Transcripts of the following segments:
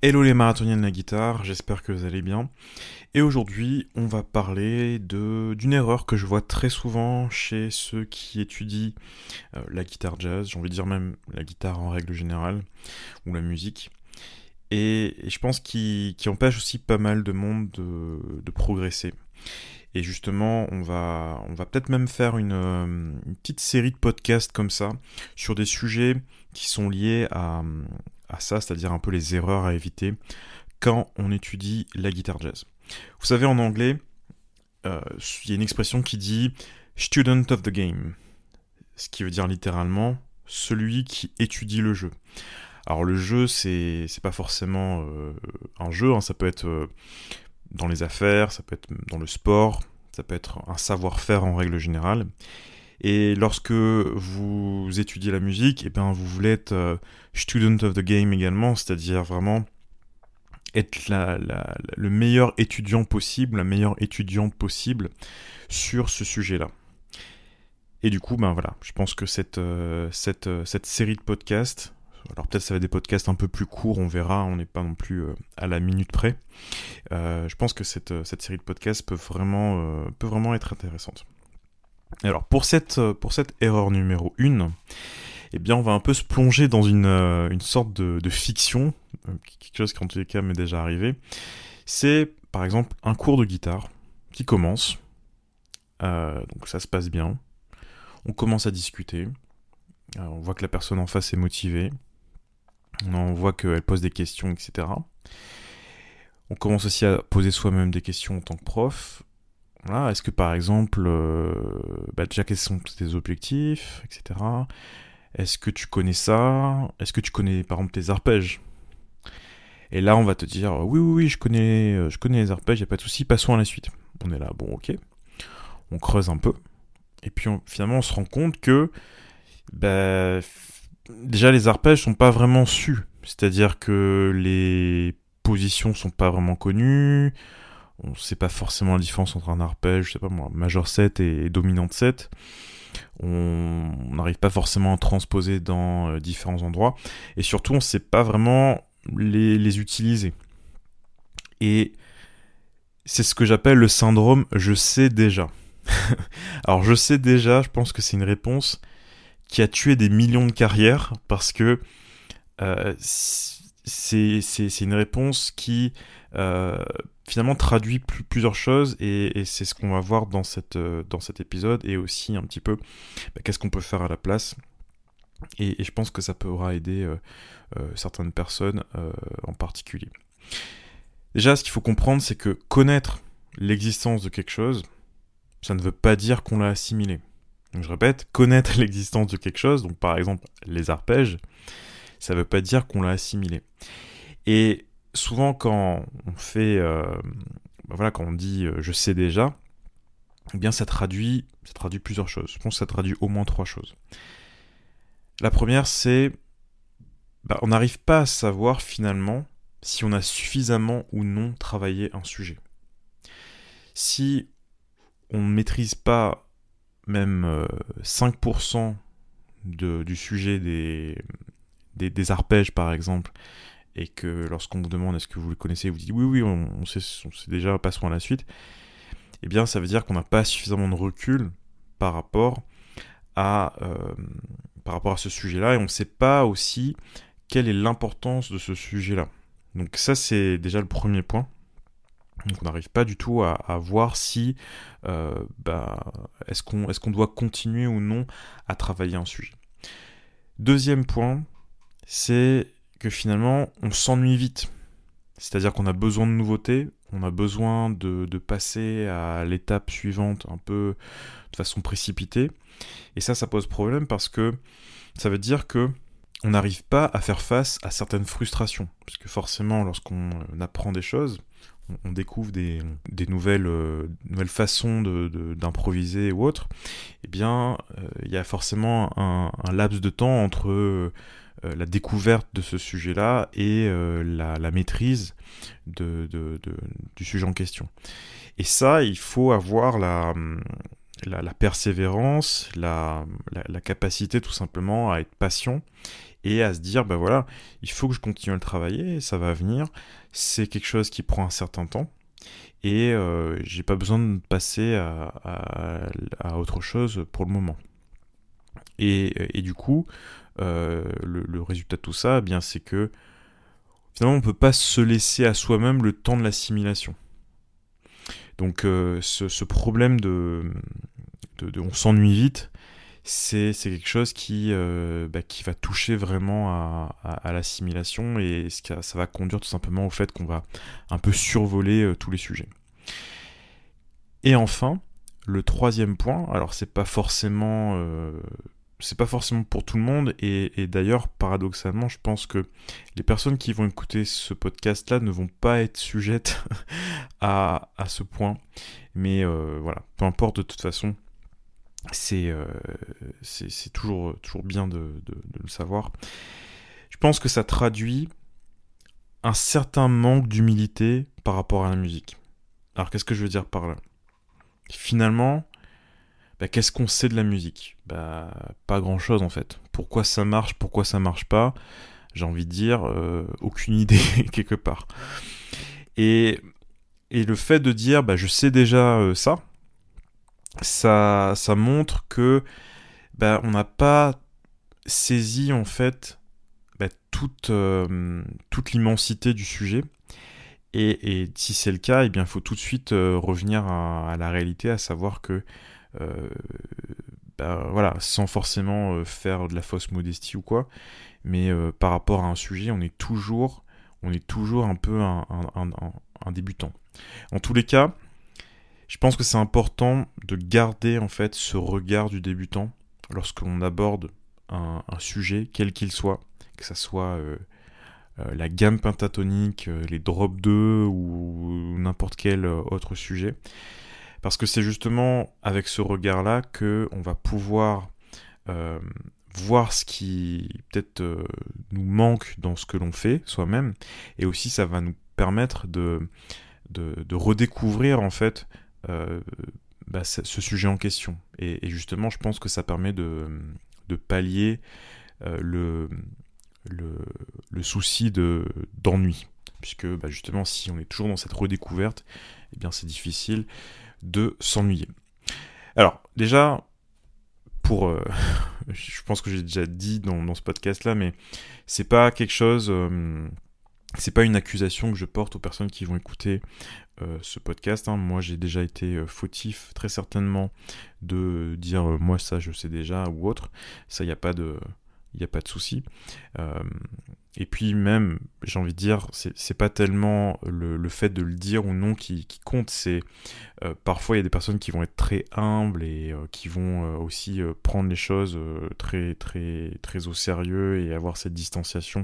Hello les marathoniens de la guitare, j'espère que vous allez bien. Et aujourd'hui, on va parler de d'une erreur que je vois très souvent chez ceux qui étudient euh, la guitare jazz, j'ai envie de dire même la guitare en règle générale, ou la musique. Et, je pense qui, qui empêche aussi pas mal de monde de, progresser. Et justement, on va, on va peut-être même faire une, petite série de podcasts comme ça sur des sujets qui sont liés à, à ça, c'est-à-dire un peu les erreurs à éviter quand on étudie la guitare jazz. Vous savez, en anglais, euh, il y a une expression qui dit student of the game, ce qui veut dire littéralement celui qui étudie le jeu. Alors le jeu, c'est pas forcément euh, un jeu, hein, ça peut être euh, dans les affaires, ça peut être dans le sport, ça peut être un savoir-faire en règle générale. Et lorsque vous étudiez la musique, et eh bien vous voulez être euh, student of the game également, c'est-à-dire vraiment être le meilleur étudiant possible, la meilleure étudiante possible sur ce sujet-là. Et du coup, ben voilà, je pense que cette, euh, cette, euh, cette série de podcasts, alors peut-être ça va être des podcasts un peu plus courts, on verra, on n'est pas non plus à la minute près. je pense que cette, cette série de podcasts peut vraiment, peut vraiment être intéressante. Alors pour cette, euh, pour cette erreur numéro 1, eh bien on va un peu se plonger dans une, euh, sorte de, de, fiction, euh, quelque chose qui en tous les cas m'est déjà arrivé. C'est par exemple un cours de guitare qui commence, donc ça se passe bien, on commence à discuter, on voit que la personne en face est motivée, on voit qu'elle pose des questions, etc. On commence aussi à poser soi-même des questions en tant que prof, est-ce que par exemple, euh, bah, déjà quels sont tes objectifs, etc. Est-ce que tu connais ça? Est-ce que tu connais par exemple tes arpèges? Et là, on va te dire oui, oui, oui, je connais, euh, je connais les arpèges, n'y a pas de souci, passons à la suite. On est là, bon, ok. On creuse un peu. Et puis finalement, on se rend compte que bah, déjà les arpèges sont pas vraiment sus. C'est-à-dire que les positions sont pas vraiment connues on sait pas forcément la différence entre un arpège, je sais pas moi, majeur 7 et, dominante 7. On n'arrive pas forcément à transposer dans euh, différents endroits. Et surtout, on sait pas vraiment les, les utiliser. Et c'est ce que j'appelle le syndrome je sais déjà. Alors je sais déjà, je pense que c'est une réponse qui a tué des millions de carrières parce que euh, c'est une réponse qui euh, finalement traduit plusieurs choses et, c'est ce qu'on va voir dans, cette, euh, dans cet épisode et aussi un petit peu bah, qu'est-ce qu'on peut faire à la place. Et, je pense que ça pourra aider euh, euh, certaines personnes en particulier. Déjà, ce qu'il faut comprendre, c'est que connaître l'existence de quelque chose, ça ne veut pas dire qu'on l'a assimilé. Donc je répète, connaître l'existence de quelque chose, donc par exemple les arpèges, ça ne veut pas dire qu'on l'a assimilé. Et souvent quand on fait, euh, bah voilà, quand on dit euh, je sais déjà, eh bien ça traduit, plusieurs choses. Je pense que ça traduit au moins trois choses. La première, c'est bah, on n'arrive pas à savoir finalement si on a suffisamment ou non travaillé un sujet. Si on ne maîtrise pas même 5% euh, du sujet des, arpèges par exemple, et que lorsqu'on vous demande est-ce que vous le connaissez, vous dites oui, oui, on, sait, on sait déjà, passons à la suite, eh bien ça veut dire qu'on n'a pas suffisamment de recul par rapport à, euh, par rapport à ce sujet-là, et on ne sait pas aussi quelle est l'importance de ce sujet-là. Donc ça c'est déjà le premier point. Donc on n'arrive pas du tout à, voir si euh, bah, est-ce qu'on est doit continuer ou non à travailler un sujet. Deuxième point, c'est que finalement on s'ennuie vite. C'est-à-dire qu'on a besoin de nouveautés, on a besoin de, passer à l'étape suivante un peu de façon précipitée. Et ça, ça pose problème parce que ça veut dire que on n'arrive pas à faire face à certaines frustrations. Parce que forcément, lorsqu'on apprend des choses, on, découvre des, nouvelles, euh, nouvelles façons d'improviser ou autre, eh bien, euh, il y a forcément un, laps de temps entre la découverte de ce sujet-là et euh, la, maîtrise du sujet en question. Et ça, il faut avoir la, persévérance, la, capacité tout simplement à être patient et à se dire, bah voilà, il faut que je continue à le travailler, ça va venir, c'est quelque chose qui prend un certain temps, et euh, j'ai pas besoin de passer à, autre chose pour le moment. Et, du coup, euh, le, résultat de tout ça, eh bien, c'est que finalement, on peut pas se laisser à soi-même le temps de l'assimilation. Donc, euh, ce, problème de, on s'ennuie vite, c'est quelque chose qui, bah, qui va toucher vraiment à, l'assimilation et ça va conduire tout simplement au fait qu'on va un peu survoler tous les sujets. Et enfin, le troisième point, alors c'est pas forcément euh, c'est pas forcément pour tout le monde et, d'ailleurs paradoxalement je pense que les personnes qui vont écouter ce podcast là ne vont pas être sujettes à, ce point. Mais euh, voilà peu importe de toute façon c'est euh, c'est toujours, toujours bien de, le savoir. Je pense que ça traduit un certain manque d'humilité par rapport à la musique. Alors qu'est-ce que je veux dire par là? Finalement, bah, qu'est-ce qu'on sait de la musique? Bah, Pas grand-chose en fait. Pourquoi ça marche, pourquoi ça marche pas? J'ai envie de dire, euh, aucune idée quelque part. Et, et, le fait de dire, bah, je sais déjà euh, ça, ça, ça montre que bah, on n'a pas saisi en fait toute, euh, toute l'immensité du sujet et, si c'est le cas, eh il faut tout de suite revenir à, la réalité, à savoir que, euh, ben, voilà, sans forcément euh, faire de la fausse modestie ou quoi, mais par rapport à un sujet, on est toujours, un peu un, débutant. En tous les cas, je pense que c'est important de garder en fait ce regard du débutant lorsqu'on aborde un, sujet, quel qu'il soit, que ça soit euh, la gamme pentatonique, euh, les drop 2 ou n'importe quel euh, autre sujet. Parce que c'est justement avec ce regard-là que on va pouvoir voir ce qui peut-être nous manque dans ce que l'on fait soi-même, et aussi ça va nous permettre de, de, redécouvrir en fait bah, ce sujet en question. Et, justement, je pense que ça permet de, de pallier le, le, souci d'ennui. Puisque bah, justement, si on est toujours dans cette redécouverte, eh bien c'est difficile de s'ennuyer. Alors, déjà, pour. Euh, je pense que j'ai déjà dit dans, ce podcast-là, mais c'est pas quelque chose. Euh, c'est pas une accusation que je porte aux personnes qui vont écouter euh, ce podcast. Hein. Moi, j'ai déjà été fautif, très certainement, de dire moi ça je sais déjà ou autre. Ça, il n'y a pas de il pas de souci. Et puis même, j'ai envie de dire, c'est pas tellement le, fait de le dire ou non qui, compte, c'est euh, parfois il y a des personnes qui vont être très humbles et euh, qui vont aussi prendre les choses très très très au sérieux et avoir cette distanciation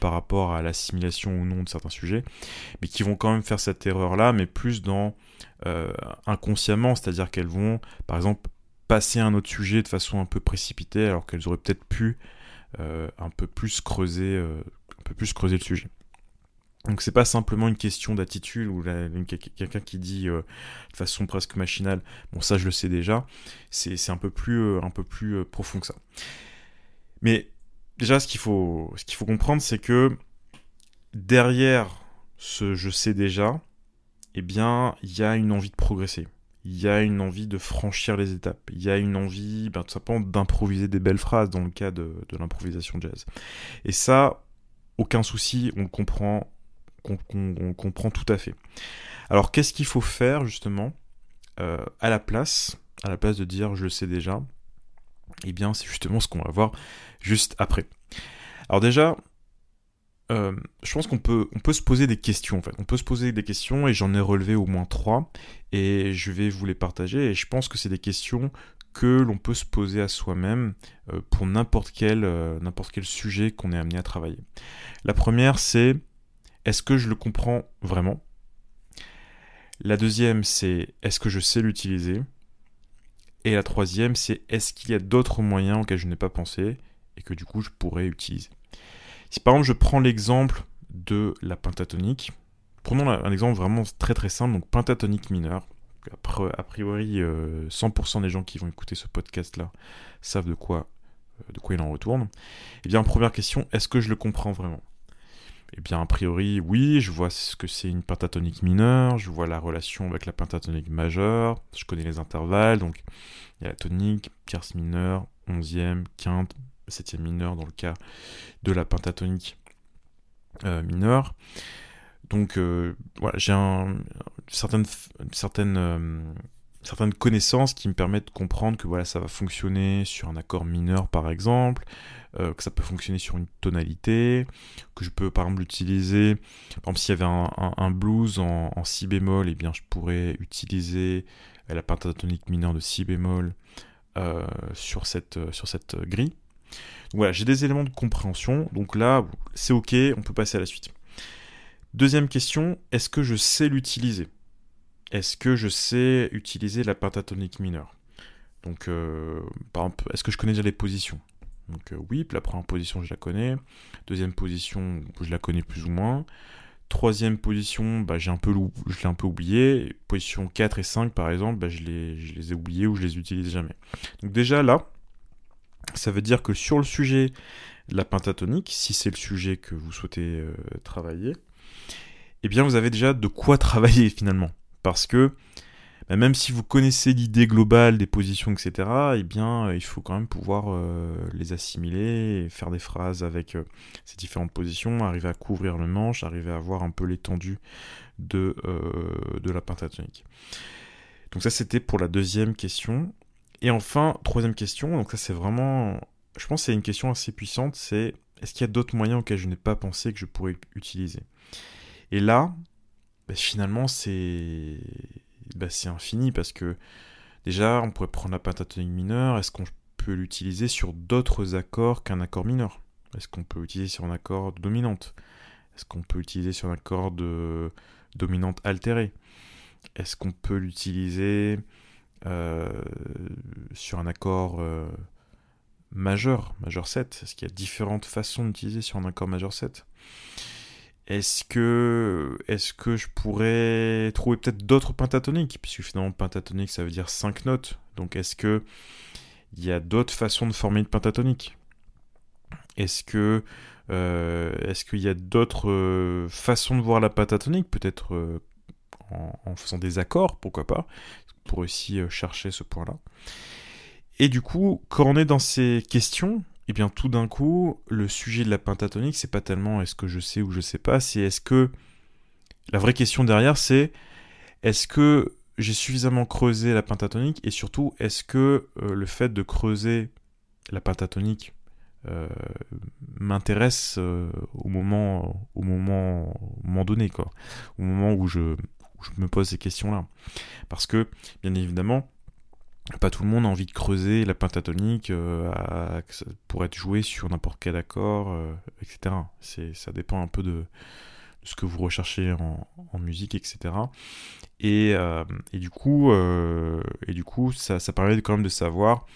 par rapport à l'assimilation ou non de certains sujets, mais qui vont quand même faire cette erreur là, mais plus dans inconsciemment, c'est-à-dire qu'elles vont, par exemple, passer à un autre sujet de façon un peu précipitée alors qu'elles auraient peut-être pu euh, un peu plus creuser, euh, un peu plus creuser le sujet. Donc c'est pas simplement une question d'attitude ou quelqu'un qui dit euh, de façon presque machinale, bon ça je le sais déjà, c'est un peu plus, un peu plus profond que ça. Mais déjà ce qu'il faut, ce qu'il faut comprendre c'est que derrière ce je sais déjà, eh bien il y a une envie de progresser il y a une envie de franchir les étapes, il y a une envie ben, tout simplement d'improviser des belles phrases dans le cas de, l'improvisation jazz. Et ça, aucun souci, on le comprend, on, comprend tout à fait. Alors qu'est-ce qu'il faut faire justement euh, à la place, à la place de dire je le sais déjà Eh bien c'est justement ce qu'on va voir juste après. Alors déjà, euh, je pense qu'on peut, se poser des questions. En fait. On peut se poser des questions et j'en ai relevé au moins trois et je vais vous les partager. Et je pense que c'est des questions que l'on peut se poser à soi-même euh, pour n'importe quel, euh, n'importe quel sujet qu'on est amené à travailler. La première, c'est est-ce que je le comprends vraiment? La deuxième, c'est est-ce que je sais l'utiliser? Et la troisième, c'est est-ce qu'il y a d'autres moyens auxquels je n'ai pas pensé et que du coup je pourrais utiliser? Si par exemple je prends l'exemple de la pentatonique, prenons un exemple vraiment très très simple, donc pentatonique mineure. A priori, 100% euh, des gens qui vont écouter ce podcast-là savent de quoi de quoi il en retourne. Eh bien, première question, est-ce que je le comprends vraiment? Eh bien, a priori, oui, je vois ce que c'est une pentatonique mineure, je vois la relation avec la pentatonique majeure, je connais les intervalles, donc il y a la tonique, tierce mineure, onzième, quinte, septième mineure dans le cas de la pentatonique euh, mineure. Donc euh, voilà, j'ai certaines, certaines, euh, certaines connaissances qui me permettent de comprendre que voilà, ça va fonctionner sur un accord mineur par exemple, que ça peut fonctionner sur une tonalité, que je peux par exemple utiliser, par exemple s'il y avait un, blues en, en, si bémol, et eh bien je pourrais utiliser la pentatonique mineure de si bémol sur, cette, sur cette grille voilà, j'ai des éléments de compréhension. Donc là, c'est ok, on peut passer à la suite. Deuxième question, est-ce que je sais l'utiliser? Est-ce que je sais utiliser la pentatonique mineure? Donc, euh, par exemple, est-ce que je connais déjà les positions? Donc euh, oui, la première position, je la connais. Deuxième position, je la connais plus ou moins. Troisième position, bah, j'ai un peu, je l'ai un peu oublié. Position 4 et 5, par exemple, bah, je, les, ai oubliés ou je les utilise jamais. Donc déjà là, ça veut dire que sur le sujet de la pentatonique, si c'est le sujet que vous souhaitez euh, travailler, eh bien vous avez déjà de quoi travailler finalement. Parce que bah, même si vous connaissez l'idée globale des positions, etc., eh bien euh, il faut quand même pouvoir euh, les assimiler, faire des phrases avec ces différentes positions, arriver à couvrir le manche, arriver à voir un peu l'étendue de, de la pentatonique. Donc ça c'était pour la deuxième question. Et enfin, troisième question, donc ça c'est vraiment, je pense que c'est une question assez puissante, c'est est-ce qu'il y a d'autres moyens auxquels je n'ai pas pensé que je pourrais utiliser? Et là, bah, finalement c'est bah, infini parce que déjà on pourrait prendre la pentatonique mineure, est-ce qu'on peut l'utiliser sur d'autres accords qu'un accord mineur? Est-ce qu'on peut l'utiliser sur un accord de dominante? Est-ce qu'on peut l'utiliser sur un accord de dominante altérée? Est-ce qu'on peut l'utiliser sur un accord euh, majeur, majeur 7 Est-ce qu'il y a différentes façons d'utiliser sur un accord majeur 7 Est-ce que, est que je pourrais trouver peut-être d'autres pentatoniques? Puisque finalement, pentatonique, ça veut dire 5 notes. Donc est-ce que il y a d'autres façons de former une pentatonique? Est-ce que euh, est-ce qu'il y a d'autres façons de voir la pentatonique? Peut-être en, faisant des accords, pourquoi pas pour aussi euh, chercher ce point-là. Et du coup, quand on est dans ces questions, eh bien tout d'un coup, le sujet de la pentatonique, c'est pas tellement est-ce que je sais ou je sais pas, c'est est-ce que la vraie question derrière, c'est est-ce que j'ai suffisamment creusé la pentatonique et surtout est-ce que euh, le fait de creuser la pentatonique euh, m'intéresse au moment au moment au moment donné quoi au moment où je je me pose ces questions-là. Parce que, bien évidemment, pas tout le monde a envie de creuser la pentatonique euh, pour être joué sur n'importe quel accord, euh, etc. Ça dépend un peu de, ce que vous recherchez en, musique, etc. Euh, et, du coup, et du coup ça, ça, permet quand même de savoir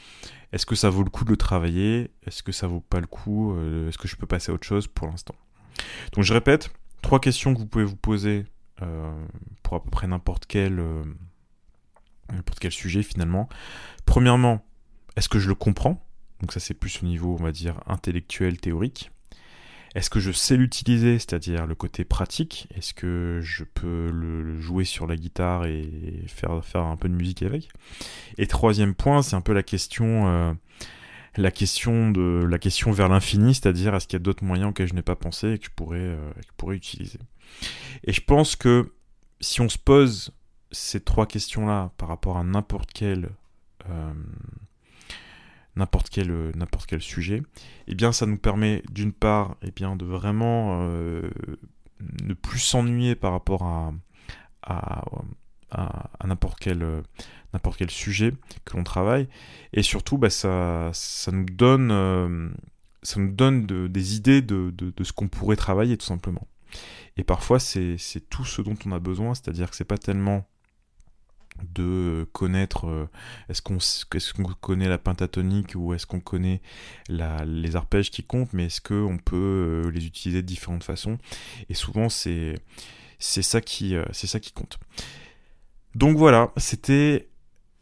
est-ce que ça vaut le coup de le travailler, est-ce que ça vaut pas le coup, est-ce que je peux passer à autre chose pour l'instant. Donc je répète, trois questions que vous pouvez vous poser pour à peu près n'importe quel, euh, n'importe quel sujet finalement. Premièrement, est-ce que je le comprends? Donc ça c'est plus au niveau, on va dire, intellectuel, théorique. Est-ce que je sais l'utiliser, c'est-à-dire le côté pratique? Est-ce que je peux le, jouer sur la guitare et faire, faire un peu de musique avec? Et troisième point, c'est un peu la question, euh, la question de la question vers l'infini, c'est-à-dire est-ce qu'il y a d'autres moyens auxquels je n'ai pas pensé et que je pourrais, que je pourrais utiliser? Et je pense que si on se pose ces trois questions-là par rapport à n'importe quel, euh, n'importe quel, sujet, eh bien ça nous permet d'une part eh bien, de vraiment euh, ne plus s'ennuyer par rapport à, n'importe quel, sujet que l'on travaille, et surtout bah, ça, nous donne, euh, des idées de ce qu'on pourrait travailler tout simplement. Et parfois, c'est tout ce dont on a besoin, c'est-à-dire que c'est pas tellement de connaître euh, est-ce qu'on connaît la pentatonique ou est-ce qu'on connaît les arpèges qui comptent mais est-ce qu'on peut euh, les utiliser de différentes façons? Et souvent c'est ça qui euh, ça qui compte. Donc voilà c'était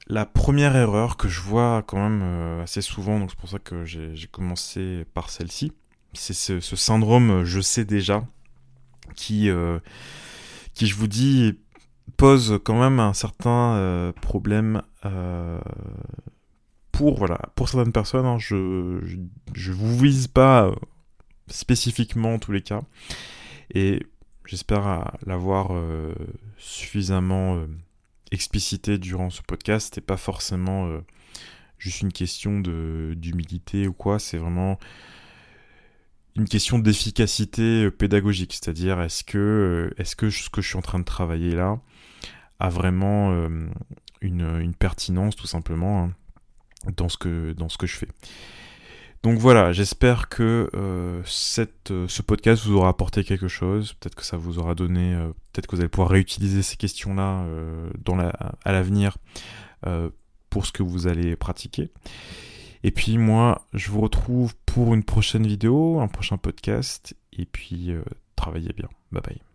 la première erreur que je vois quand même assez souvent, donc c'est pour ça que j'ai commencé par celle-ci, c'est ce, syndrome je sais déjà qui, euh, qui je vous dis, pose quand même un certain problème pour, voilà, pour certaines personnes. Hein, je, je, vous vise pas spécifiquement en tous les cas. Et j'espère l'avoir suffisamment explicité durant ce podcast. C'est pas forcément euh, juste une question d'humilité ou quoi, c'est vraiment une question d'efficacité euh, pédagogique. C'est-à-dire, est-ce que, euh, est-ce que ce que je suis en train de travailler là a vraiment une, pertinence, tout simplement, hein, dans, ce que, dans ce que je fais. Donc voilà, j'espère que euh, cette, euh, ce podcast vous aura apporté quelque chose. Peut-être que ça vous aura donné, euh, peut-être que vous allez pouvoir réutiliser ces questions-là à l'avenir pour ce que vous allez pratiquer. Et puis moi, je vous retrouve pour une prochaine vidéo, un prochain podcast. Et puis, travaillez bien. Bye bye.